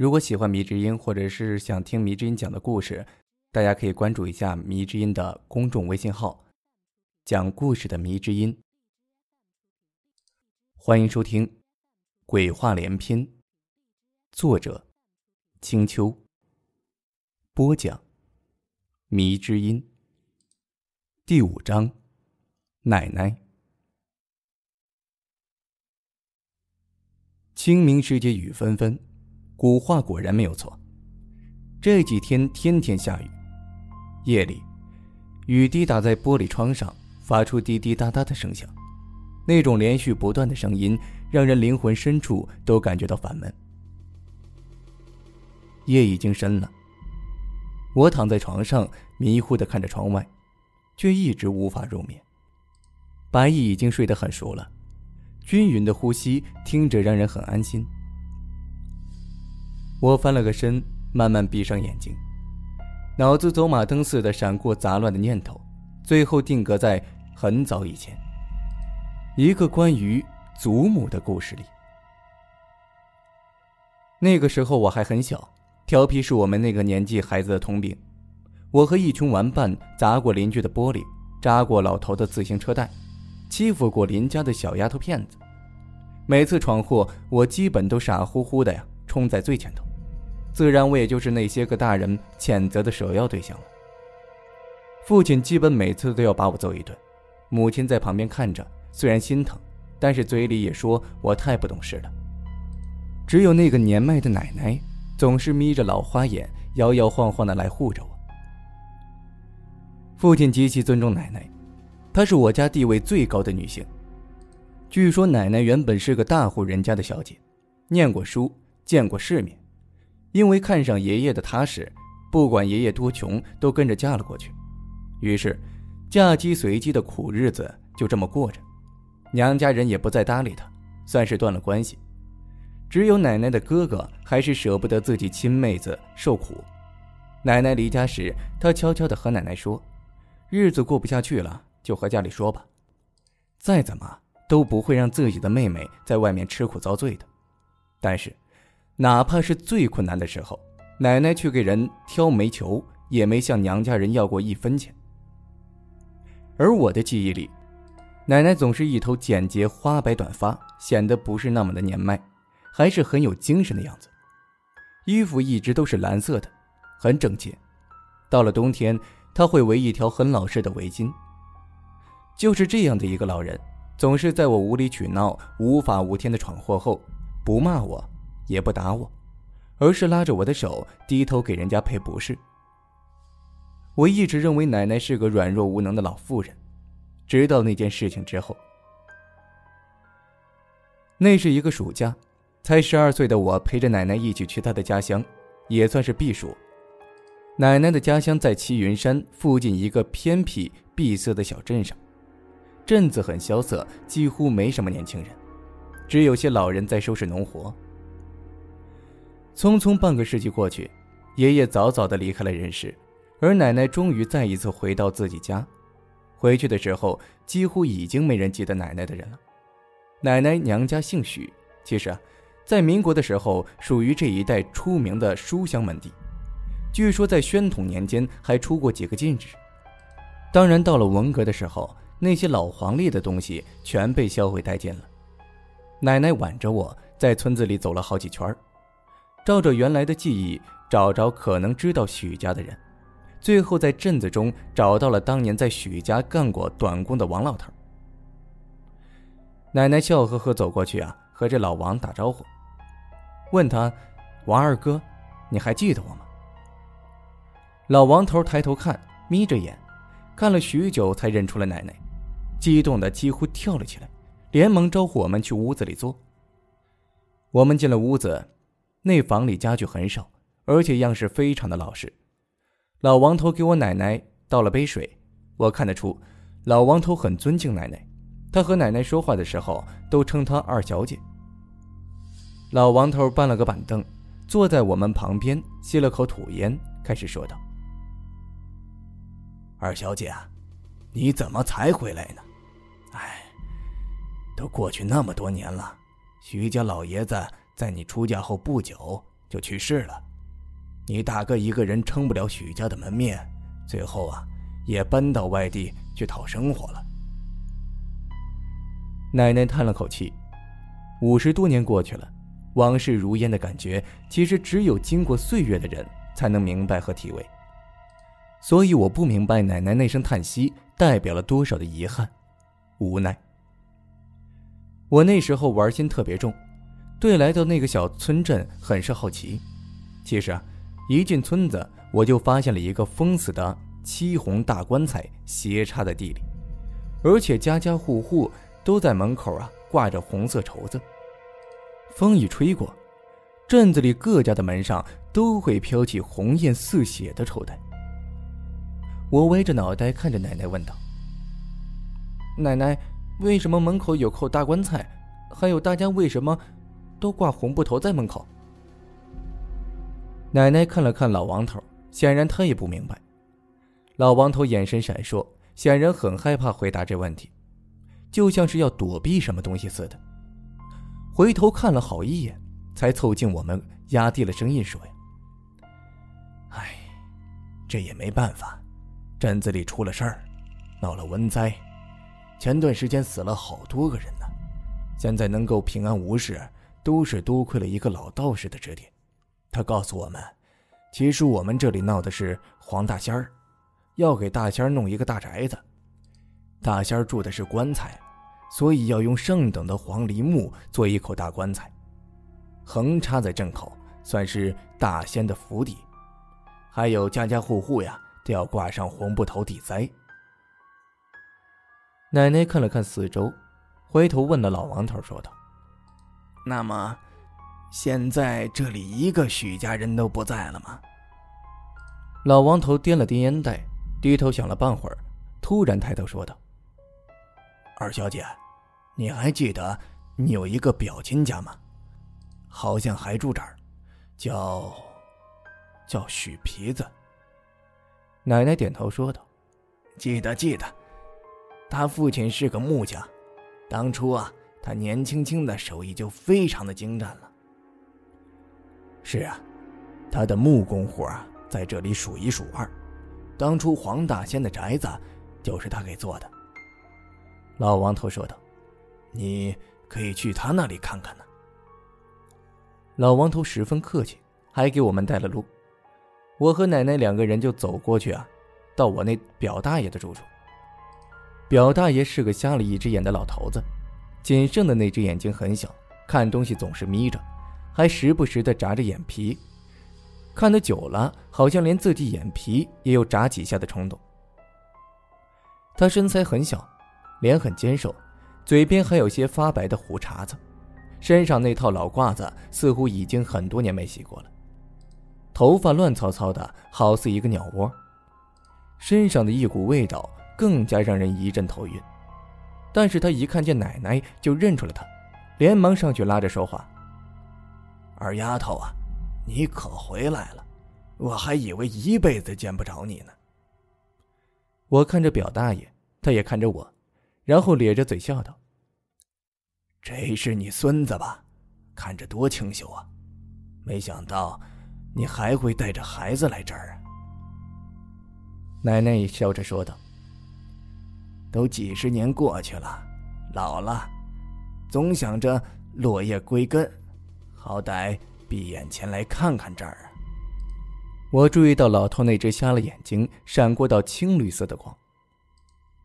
如果喜欢迷之音，或者是想听迷之音讲的故事，大家可以关注一下迷之音的公众微信号，讲故事的迷之音。欢迎收听《鬼话连篇》，作者：青秋。播讲：迷之音。第五章，奶奶。清明时节雨纷纷。古话果然没有错，这几天天天下雨，夜里，雨滴打在玻璃窗上，发出滴滴答答的声响，那种连续不断的声音，让人灵魂深处都感觉到烦闷。夜已经深了，我躺在床上，迷糊的看着窗外，却一直无法入眠。白毅已经睡得很熟了，均匀的呼吸听着让人很安心。我翻了个身，慢慢闭上眼睛，脑子走马灯似的闪过杂乱的念头，最后定格在很早以前，一个关于祖母的故事里。那个时候我还很小，调皮是我们那个年纪孩子的通病。我和一群玩伴砸过邻居的玻璃，扎过老头的自行车带，欺负过邻家的小丫头片子。每次闯祸，我基本都傻乎乎的呀，冲在最前头。自然，我也就是那些个大人谴责的首要对象了。父亲基本每次都要把我揍一顿，母亲在旁边看着，虽然心疼，但是嘴里也说我太不懂事了。只有那个年迈的奶奶，总是眯着老花眼，摇摇晃晃的来护着我。父亲极其尊重奶奶，她是我家地位最高的女性。据说奶奶原本是个大户人家的小姐，念过书，见过世面。因为看上爷爷的踏实，不管爷爷多穷，都跟着嫁了过去。于是，嫁鸡随鸡的苦日子就这么过着。娘家人也不再搭理他，算是断了关系。只有奶奶的哥哥还是舍不得自己亲妹子受苦。奶奶离家时，他悄悄地和奶奶说：“日子过不下去了，就和家里说吧。再怎么都不会让自己的妹妹在外面吃苦遭罪的。”但是。哪怕是最困难的时候，奶奶去给人挑煤球，也没向娘家人要过一分钱。而我的记忆里，奶奶总是一头简洁花白短发，显得不是那么的年迈，还是很有精神的样子。衣服一直都是蓝色的，很整洁。到了冬天，她会围一条很老式的围巾。就是这样的一个老人，总是在我无理取闹、无法无天的闯祸后，不骂我。也不打我，而是拉着我的手，低头给人家赔不是。我一直认为奶奶是个软弱无能的老妇人，直到那件事情之后。那是一个暑假，才十二岁的我陪着奶奶一起去她的家乡，也算是避暑。奶奶的家乡在齐云山附近一个偏僻闭塞的小镇上，镇子很萧瑟，几乎没什么年轻人，只有些老人在收拾农活。匆匆半个世纪过去，爷爷早早的离开了人世，而奶奶终于再一次回到自己家。回去的时候，几乎已经没人记得奶奶的人了。奶奶娘家姓许，其实啊，在民国的时候属于这一带出名的书香门第，据说在宣统年间还出过几个进士。当然，到了文革的时候，那些老黄历的东西全被销毁殆尽了。奶奶挽着我在村子里走了好几圈儿。照着原来的记忆找着可能知道许家的人，最后在镇子中找到了当年在许家干过短工的王老头。奶奶笑呵呵走过去啊，和这老王打招呼，问他：“王二哥，你还记得我吗？”老王头抬头看，眯着眼，看了许久才认出了奶奶，激动的几乎跳了起来，连忙招呼我们去屋子里坐。我们进了屋子。那房里家具很少，而且样式非常的老实。老王头给我奶奶倒了杯水，我看得出，老王头很尊敬奶奶，他和奶奶说话的时候都称她二小姐。老王头搬了个板凳，坐在我们旁边，吸了口土烟，开始说道：“二小姐啊，你怎么才回来呢？哎，都过去那么多年了，徐家老爷子。”在你出嫁后不久，就去世了。你大哥一个人撑不了许家的门面，最后啊，也搬到外地去讨生活了。奶奶叹了口气，五十多年过去了，往事如烟的感觉，其实只有经过岁月的人才能明白和体味。所以我不明白奶奶那声叹息代表了多少的遗憾、无奈。我那时候玩心特别重，对来到那个小村镇很是好奇。其实啊，一进村子我就发现了一个封死的漆红大棺材斜插在地里，而且家家户户都在门口啊挂着红色绸子。风一吹过，镇子里各家的门上都会飘起红艳似血的绸带。我歪着脑袋看着奶奶问道：“奶奶。”为什么门口有口大棺材？还有大家为什么都挂红布头在门口？奶奶看了看老王头，显然他也不明白。老王头眼神闪烁，显然很害怕回答这问题，就像是要躲避什么东西似的。回头看了好一眼，才凑近我们，压低了声音说：“呀，哎，这也没办法，镇子里出了事儿，闹了瘟灾。”前段时间死了好多个人呢，现在能够平安无事，都是多亏了一个老道士的指点。他告诉我们，其实我们这里闹的是黄大仙儿，要给大仙儿弄一个大宅子。大仙儿住的是棺材，所以要用上等的黄梨木做一口大棺材，横插在镇口，算是大仙的府邸。还有家家户户呀，都要挂上红布头抵灾。奶奶看了看四周，回头问了老王头，说道：“那么，现在这里一个许家人都不在了吗？”老王头掂了掂烟袋，低头想了半会儿，突然抬头说道：“二小姐，你还记得你有一个表亲家吗？好像还住这儿，叫……叫许皮子。”奶奶点头说道：“记得，记得。”他父亲是个木匠，当初啊，他年轻轻的手艺就非常的精湛了。是啊，他的木工活啊，在这里数一数二。当初黄大仙的宅子，就是他给做的。老王头说道：“你可以去他那里看看呢。”老王头十分客气，还给我们带了路。我和奶奶两个人就走过去啊，到我那表大爷的住处。表大爷是个瞎了一只眼的老头子，仅剩的那只眼睛很小，看东西总是眯着，还时不时的眨着眼皮，看得久了，好像连自己眼皮也有眨几下的冲动。他身材很小，脸很尖瘦，嘴边还有些发白的胡茬子，身上那套老褂子似乎已经很多年没洗过了，头发乱糟糟的，好似一个鸟窝，身上的一股味道。更加让人一阵头晕，但是他一看见奶奶就认出了他，连忙上去拉着说话：“二丫头啊，你可回来了，我还以为一辈子见不着你呢。”我看着表大爷，他也看着我，然后咧着嘴笑道：“这是你孙子吧？看着多清秀啊！没想到你还会带着孩子来这儿啊！”奶奶也笑着说道。都几十年过去了，老了，总想着落叶归根，好歹闭眼前来看看这儿啊。我注意到老头那只瞎了眼睛闪过道青绿色的光，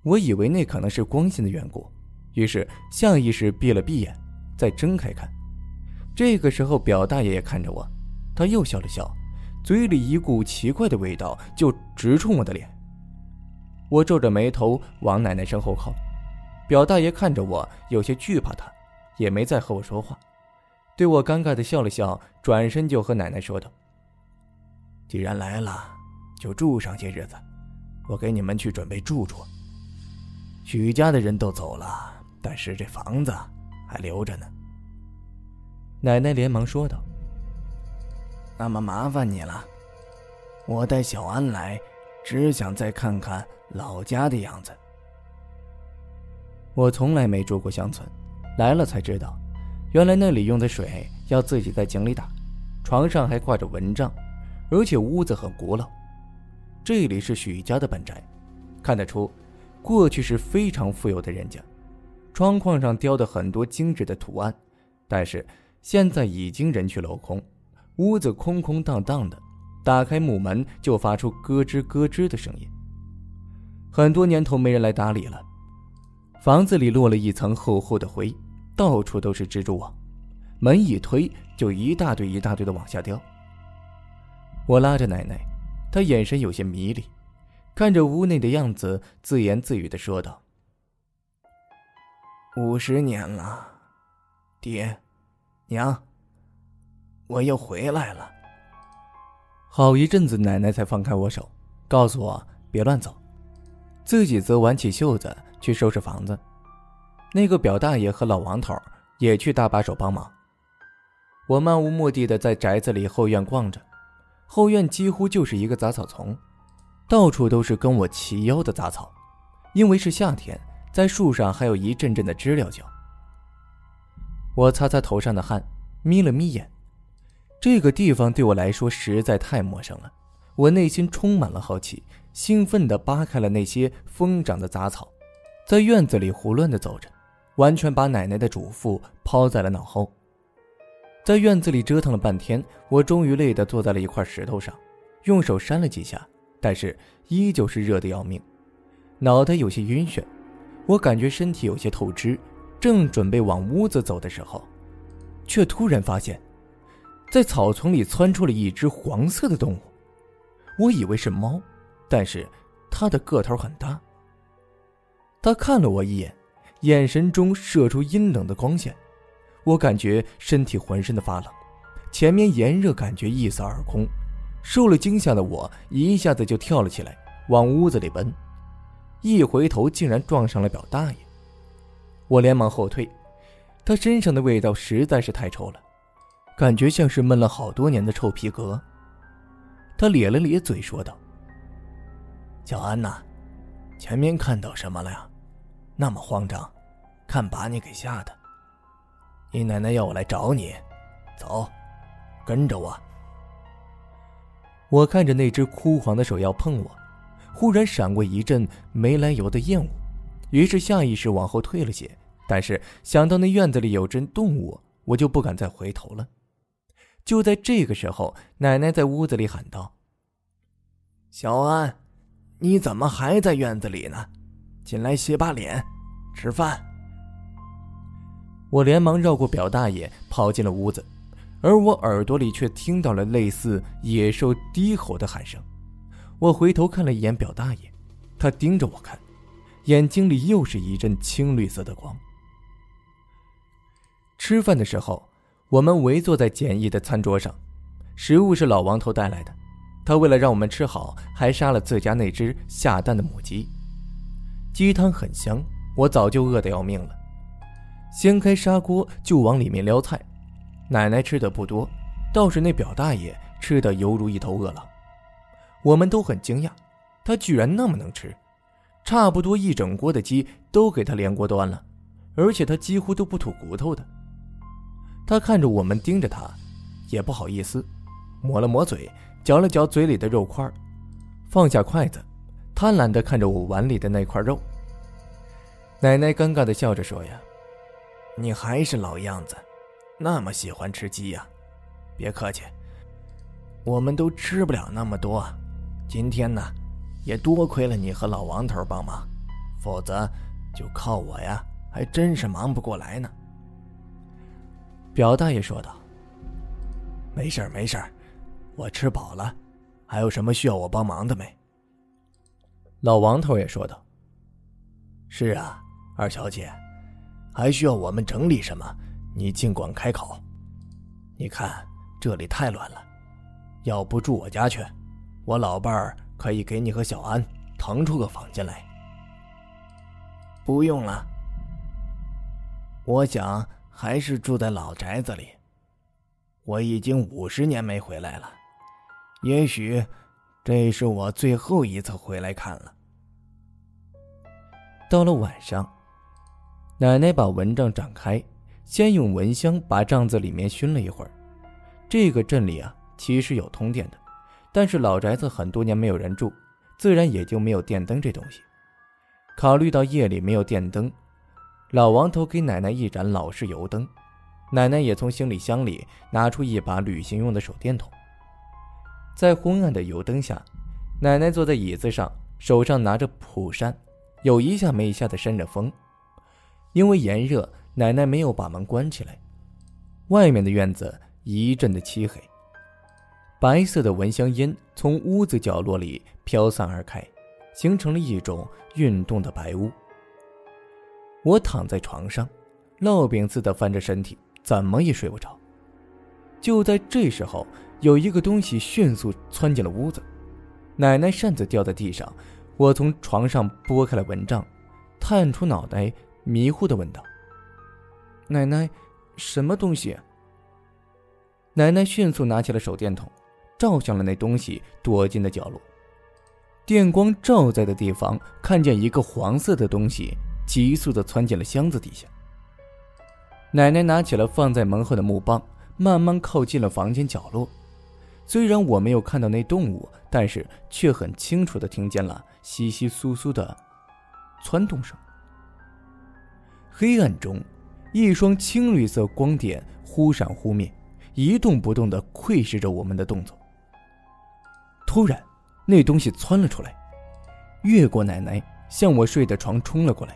我以为那可能是光线的缘故，于是下意识闭了闭眼，再睁开看。这个时候，表大爷也看着我，他又笑了笑，嘴里一股奇怪的味道就直冲我的脸。我皱着眉头往奶奶身后靠，表大爷看着我，有些惧怕他，也没再和我说话，对我尴尬的笑了笑，转身就和奶奶说道：“既然来了，就住上些日子，我给你们去准备住处。许家的人都走了，但是这房子还留着呢。”奶奶连忙说道：“那么麻烦你了，我带小安来，只想再看看。”老家的样子。我从来没住过乡村，来了才知道，原来那里用的水要自己在井里打，床上还挂着蚊帐，而且屋子很古老。这里是许家的本宅，看得出，过去是非常富有的人家。窗框上雕的很多精致的图案，但是现在已经人去楼空，屋子空空荡荡的。打开木门就发出咯吱咯吱的声音。很多年头没人来打理了，房子里落了一层厚厚的灰，到处都是蜘蛛网。门一推，就一大堆一大堆的往下掉。我拉着奶奶，她眼神有些迷离，看着屋内的样子，自言自语的说道：“五十年了，爹，娘，我又回来了。”好一阵子，奶奶才放开我手，告诉我别乱走，自己则挽起袖子去收拾房子。那个表大爷和老王头也去搭把手帮忙。我漫无目的的在宅子里后院逛着，后院几乎就是一个杂草丛，到处都是跟我齐腰的杂草。因为是夏天，在树上还有一阵阵的知了叫。我擦擦头上的汗，眯了眯眼。这个地方对我来说实在太陌生了，我内心充满了好奇，兴奋地扒开了那些疯长的杂草，在院子里胡乱地走着，完全把奶奶的嘱咐抛在了脑后。在院子里折腾了半天，我终于累得坐在了一块石头上，用手扇了几下，但是依旧是热得要命，脑袋有些晕眩，我感觉身体有些透支，正准备往屋子走的时候，却突然发现。在草丛里窜出了一只黄色的动物，我以为是猫，但是他的个头很大。他看了我一眼，眼神中射出阴冷的光线，我感觉身体浑身的发冷，前面炎热感觉一扫而空。受了惊吓的我一下子就跳了起来，往屋子里奔，一回头竟然撞上了表大爷，我连忙后退，他身上的味道实在是太臭了。感觉像是闷了好多年的臭皮革。他咧了咧嘴，说道：“小安呐，前面看到什么了呀？那么慌张，看把你给吓的。你奶奶要我来找你，走，跟着我。”我看着那只枯黄的手要碰我，忽然闪过一阵没来由的厌恶，于是下意识往后退了些。但是想到那院子里有只动物，我就不敢再回头了。就在这个时候，奶奶在屋子里喊道：“小安，你怎么还在院子里呢？进来洗把脸，吃饭。”我连忙绕过表大爷，跑进了屋子，而我耳朵里却听到了类似野兽低吼的喊声。我回头看了一眼表大爷，他盯着我看，眼睛里又是一阵青绿色的光。吃饭的时候。我们围坐在简易的餐桌上，食物是老王头带来的。他为了让我们吃好，还杀了自家那只下蛋的母鸡。鸡汤很香，我早就饿得要命了。掀开砂锅就往里面撩菜。奶奶吃的不多，倒是那表大爷吃的犹如一头饿狼。我们都很惊讶，他居然那么能吃，差不多一整锅的鸡都给他连锅端了，而且他几乎都不吐骨头的。他看着我们盯着他，也不好意思，抹了抹嘴，嚼了嚼嘴里的肉块，放下筷子，贪婪的看着我碗里的那块肉。奶奶尴尬的笑着说：“呀，你还是老样子，那么喜欢吃鸡呀？别客气，我们都吃不了那么多。今天呢，也多亏了你和老王头帮忙，否则就靠我呀，还真是忙不过来呢。”表大爷说道：“没事没事我吃饱了。还有什么需要我帮忙的没？”老王头也说道：“是啊，二小姐，还需要我们整理什么？你尽管开口。你看这里太乱了，要不住我家去，我老伴儿可以给你和小安腾出个房间来。”不用了，我想。还是住在老宅子里。我已经五十年没回来了，也许这是我最后一次回来看了。到了晚上，奶奶把蚊帐展开，先用蚊香把帐子里面熏了一会儿，这个镇里啊，其实有通电的，但是老宅子很多年没有人住，自然也就没有电灯这东西。考虑到夜里没有电灯，老王头给奶奶一盏老式油灯，奶奶也从行李箱里拿出一把旅行用的手电筒。在昏暗的油灯下，奶奶坐在椅子上，手上拿着蒲扇，有一下没一下的扇着风。因为炎热，奶奶没有把门关起来，外面的院子一阵的漆黑，白色的蚊香烟从屋子角落里飘散而开。形成了一种运动的白雾。我躺在床上，烙饼似的翻着身体，怎么也睡不着。就在这时候，有一个东西迅速窜进了屋子，奶奶扇子掉在地上。我从床上拨开了蚊帐，探出脑袋，迷糊的问道：“奶奶，什么东西？”奶奶迅速拿起了手电筒，照向了那东西躲进的角落。电光照在的地方，看见一个黄色的东西急速的窜进了箱子底下。奶奶拿起了放在门后的木棒，慢慢靠近了房间角落。虽然我没有看到那动物，但是却很清楚的听见了窸窸窣窣的窜动声。黑暗中，一双青绿色光点忽闪忽灭，一动不动的窥视着我们的动作。突然。那东西窜了出来，越过奶奶，向我睡的床冲了过来。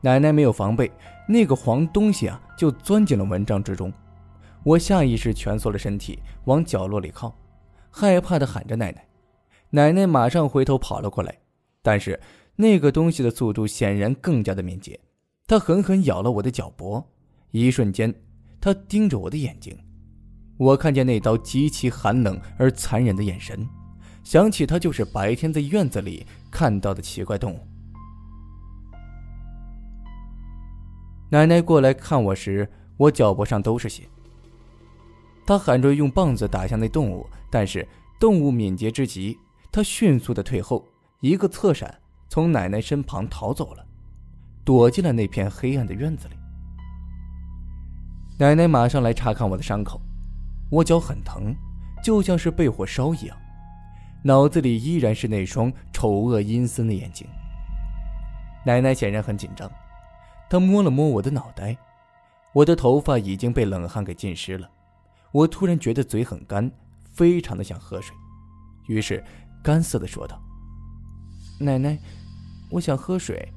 奶奶没有防备，那个黄东西啊，就钻进了蚊帐之中。我下意识蜷缩了身体，往角落里靠，害怕的喊着奶奶。奶奶马上回头跑了过来，但是那个东西的速度显然更加的敏捷，它狠狠咬了我的脚脖。一瞬间，它盯着我的眼睛，我看见那刀极其寒冷而残忍的眼神。想起他就是白天在院子里看到的奇怪动物。奶奶过来看我时，我脚脖上都是血。他喊着用棒子打向那动物，但是动物敏捷之极，它迅速的退后，一个侧闪，从奶奶身旁逃走了，躲进了那片黑暗的院子里。奶奶马上来查看我的伤口，我脚很疼，就像是被火烧一样。脑子里依然是那双丑恶阴森的眼睛。奶奶显然很紧张，她摸了摸我的脑袋，我的头发已经被冷汗给浸湿了。我突然觉得嘴很干，非常的想喝水，于是干涩的说道：“奶奶，我想喝水。”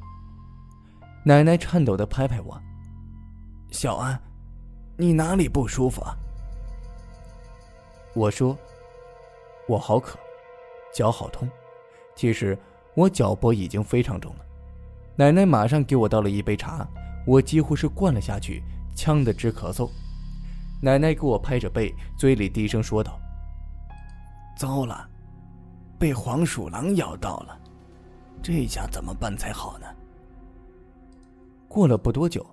奶奶颤抖的拍拍我：“小安，你哪里不舒服？”啊？”我说：“我好渴。”脚好痛，其实我脚脖已经非常肿了。奶奶马上给我倒了一杯茶，我几乎是灌了下去，呛得直咳嗽。奶奶给我拍着背，嘴里低声说道：“糟了，被黄鼠狼咬到了，这下怎么办才好呢？”过了不多久，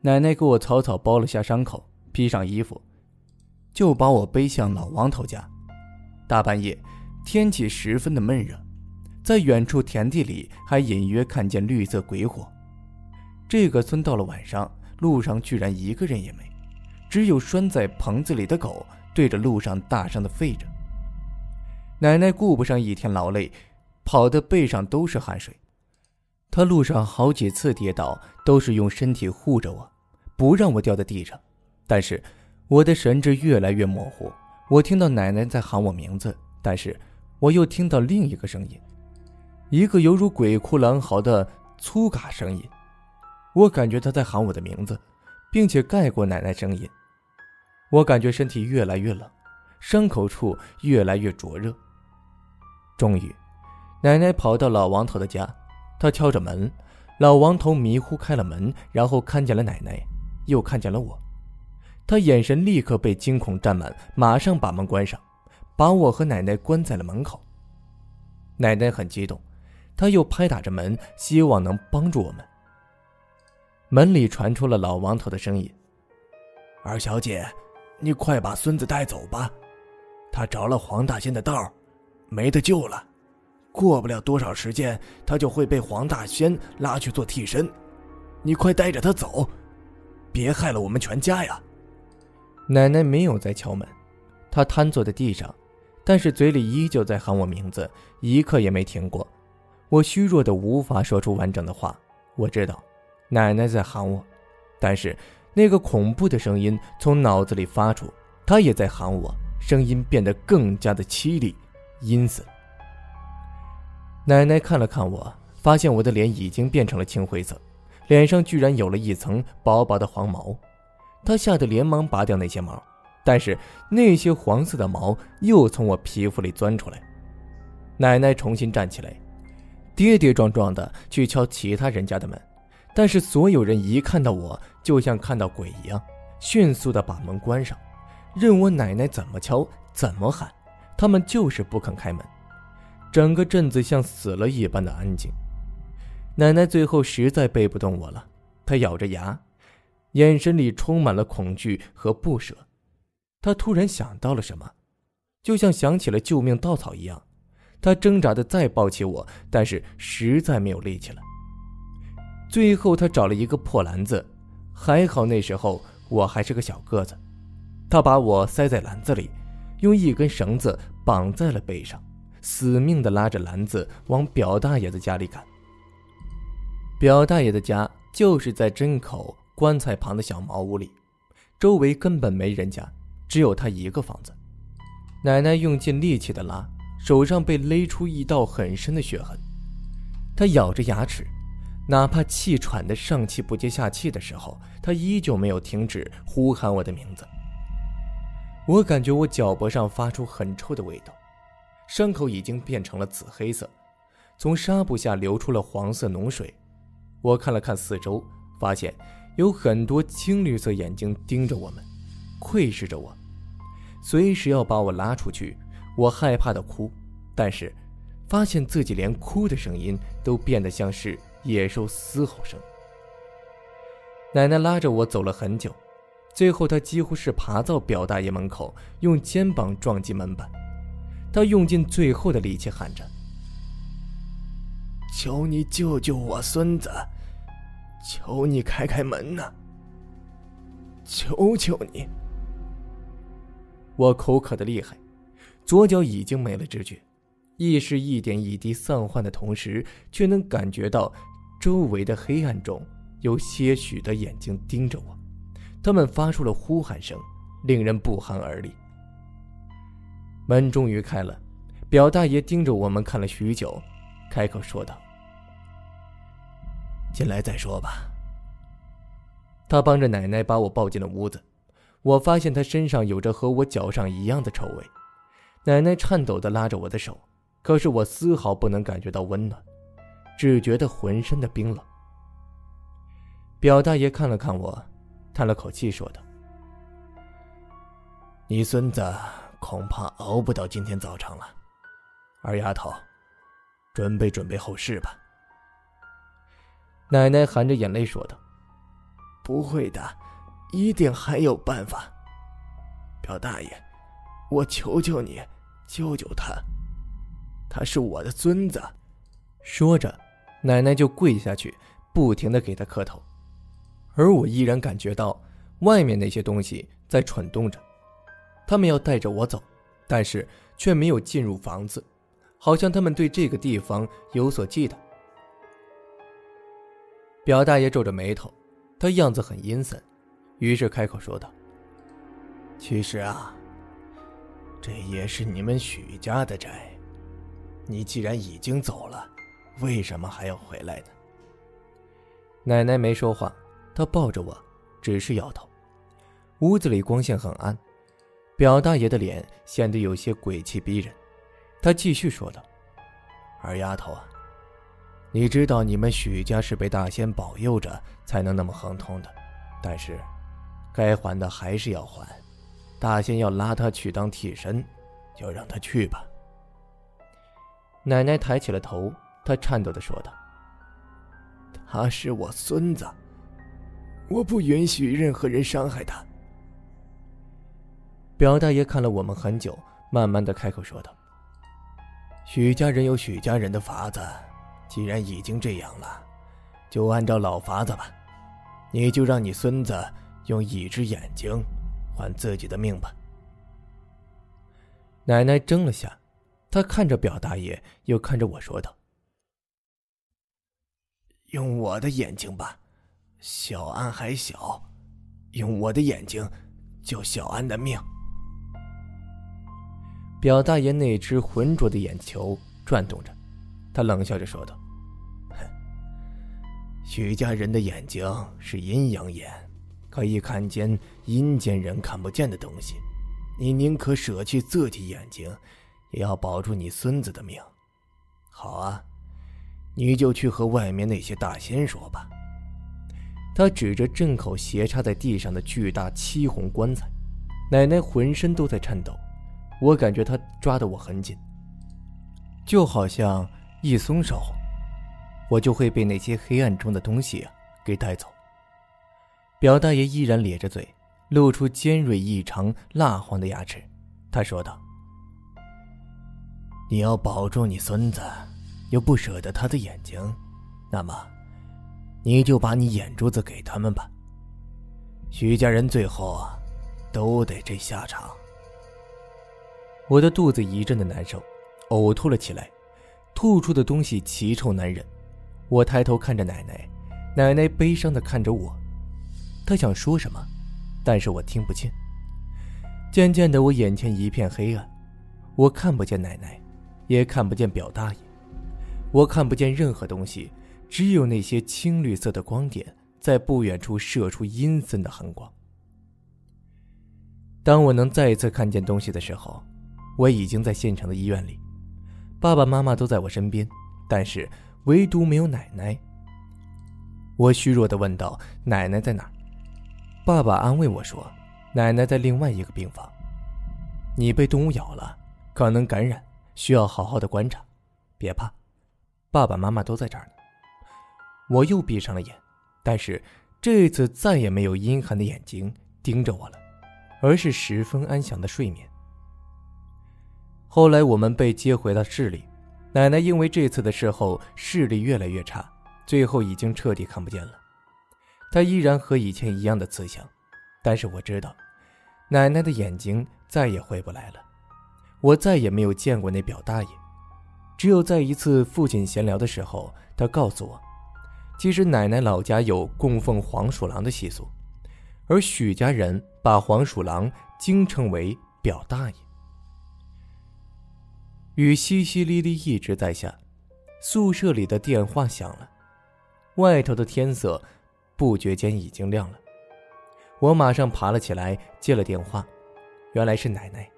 奶奶给我草草包了下伤口，披上衣服，就把我背向老王头家。大半夜。天气十分的闷热，在远处田地里还隐约看见绿色鬼火。这个村到了晚上，路上居然一个人也没，只有拴在棚子里的狗对着路上大声的吠着。奶奶顾不上一天劳累，跑的背上都是汗水。她路上好几次跌倒，都是用身体护着我，不让我掉在地上。但是我的神志越来越模糊，我听到奶奶在喊我名字，但是。我又听到另一个声音，一个犹如鬼哭狼嚎的粗嘎声音。我感觉他在喊我的名字，并且盖过奶奶声音。我感觉身体越来越冷，伤口处越来越灼热。终于，奶奶跑到老王头的家，她敲着门。老王头迷糊开了门，然后看见了奶奶，又看见了我。他眼神立刻被惊恐占满，马上把门关上。把我和奶奶关在了门口。奶奶很激动，她又拍打着门，希望能帮助我们。门里传出了老王头的声音：“二小姐，你快把孙子带走吧，他着了黄大仙的道，没得救了。过不了多少时间，他就会被黄大仙拉去做替身。你快带着他走，别害了我们全家呀！”奶奶没有再敲门。她瘫坐在地上，但是嘴里依旧在喊我名字，一刻也没停过。我虚弱的无法说出完整的话。我知道，奶奶在喊我，但是那个恐怖的声音从脑子里发出，她也在喊我，声音变得更加的凄厉、阴森。奶奶看了看我，发现我的脸已经变成了青灰色，脸上居然有了一层薄薄的黄毛，她吓得连忙拔掉那些毛，但是那些黄色的毛又从我皮肤里钻出来。奶奶重新站起来。跌跌撞撞的去敲其他人家的门，但是所有人一看到我，就像看到鬼一样，迅速的把门关上，任我奶奶怎么敲，怎么喊，他们就是不肯开门。整个镇子像死了一般的安静。奶奶最后实在背不动我了，她咬着牙，眼神里充满了恐惧和不舍。她突然想到了什么，就像想起了救命稻草一样。她挣扎的再抱起我，但是实在没有力气了。最后，他找了一个破篮子，还好那时候我还是个小个子。他把我塞在篮子里，用一根绳子绑在了背上，死命的拉着篮子往表大爷的家里赶。表大爷的家就是在针口棺材旁的小茅屋里，周围根本没人家，只有他一个房子。奶奶用尽力气的拉。手上被勒出一道很深的血痕，他咬着牙齿，哪怕气喘的上气不接下气的时候，他依旧没有停止呼喊我的名字。我感觉我脚脖上发出很臭的味道，伤口已经变成了紫黑色，从纱布下流出了黄色脓水。我看了看四周，发现有很多青绿色眼睛盯着我们，窥视着我，随时要把我拉出去。我害怕的哭，但是发现自己连哭的声音都变得像是野兽嘶吼声。奶奶拉着我走了很久，最后她几乎是爬到表大爷门口，用肩膀撞击门板。她用尽最后的力气喊着：“求你救救我孙子！求你开开门呐！求求你！”我口渴的厉害。左脚已经没了知觉，意识一点一滴散涣的同时，却能感觉到周围的黑暗中有些许的眼睛盯着我，他们发出了呼喊声，令人不寒而栗。门终于开了，表大爷盯着我们看了许久，开口说道：“进来再说吧。”他帮着奶奶把我抱进了屋子，我发现他身上有着和我脚上一样的臭味。奶奶颤抖地拉着我的手，可是我丝毫不能感觉到温暖，只觉得浑身的冰冷。表大爷看了看我，叹了口气，说道：“你孙子恐怕熬不到今天早上了，二丫头，准备准备后事吧。”奶奶含着眼泪说道：“不会的，一定还有办法。表大爷，我求求你。”救救他！他是我的孙子。说着，奶奶就跪下去，不停的给他磕头。而我依然感觉到外面那些东西在蠢动着，他们要带着我走，但是却没有进入房子，好像他们对这个地方有所忌惮。表大爷皱着眉头，他样子很阴森，于是开口说道：“其实啊。”这也是你们许家的债，你既然已经走了，为什么还要回来呢？奶奶没说话，她抱着我，只是摇头。屋子里光线很暗，表大爷的脸显得有些鬼气逼人。他继续说道：“二丫头啊，你知道你们许家是被大仙保佑着才能那么亨通的，但是，该还的还是要还。”大仙要拉他去当替身，就让他去吧。奶奶抬起了头，他颤抖的说道：“他是我孙子，我不允许任何人伤害他。”表大爷看了我们很久，慢慢的开口说道：“许家人有许家人的法子，既然已经这样了，就按照老法子吧。你就让你孙子用一只眼睛。”还自己的命吧。奶奶怔了下，她看着表大爷，又看着我说道：“用我的眼睛吧，小安还小，用我的眼睛救小安的命。”表大爷那只浑浊的眼球转动着，他冷笑着说道：“哼，许家人的眼睛是阴阳眼，可以看见阴间人看不见的东西。你宁可舍弃自己眼睛，也要保住你孙子的命。好啊，你就去和外面那些大仙说吧。”他指着镇口斜插在地上的巨大漆红棺材，奶奶浑身都在颤抖。我感觉他抓得我很紧，就好像一松手，我就会被那些黑暗中的东西给带走。表大爷依然咧着嘴，露出尖锐异常、蜡黄的牙齿。他说道：“你要保住你孙子，又不舍得他的眼睛，那么，你就把你眼珠子给他们吧。徐家人最后啊，都得这下场。”我的肚子一阵的难受，呕吐了起来，吐出的东西奇臭难忍。我抬头看着奶奶，奶奶悲伤的看着我，她想说什么，但是我听不见。渐渐的，我眼前一片黑暗，我看不见奶奶，也看不见表大爷，我看不见任何东西，只有那些青绿色的光点在不远处射出阴森的寒光。当我能再一次看见东西的时候。我已经在县城的医院里，爸爸妈妈都在我身边，但是唯独没有奶奶。我虚弱的问道：“奶奶在哪？”爸爸安慰我说：“奶奶在另外一个病房。你被动物咬了，可能感染，需要好好的观察。别怕，爸爸妈妈都在这儿呢。”我又闭上了眼，但是这次再也没有阴寒的眼睛盯着我了，而是十分安详的睡眠。后来我们被接回了市里，奶奶因为这次的事后视力越来越差，最后已经彻底看不见了。她依然和以前一样的慈祥，但是我知道，奶奶的眼睛再也回不来了。我再也没有见过那表大爷，只有在一次父亲闲聊的时候，他告诉我，其实奶奶老家有供奉黄鼠狼的习俗，而许家人把黄鼠狼经称为表大爷。雨淅淅沥沥一直在下，宿舍里的电话响了，外头的天色不觉间已经亮了。我马上爬了起来，接了电话，原来是奶奶，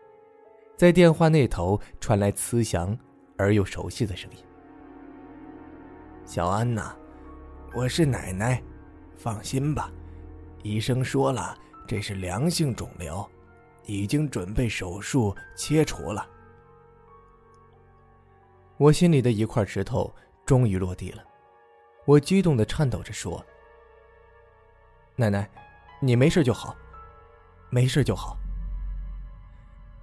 在电话那头传来慈祥而又熟悉的声音：“小安呐，我是奶奶，放心吧，医生说了，这是良性肿瘤，已经准备手术切除了。”我心里的一块石头终于落地了，我激动的颤抖着说：“奶奶，你没事就好，没事就好。”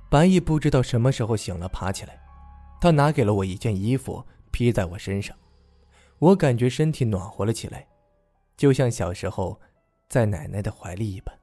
白毅不知道什么时候醒了，爬起来，他拿给了我一件衣服，披在我身上，我感觉身体暖和了起来，就像小时候在奶奶的怀里一般。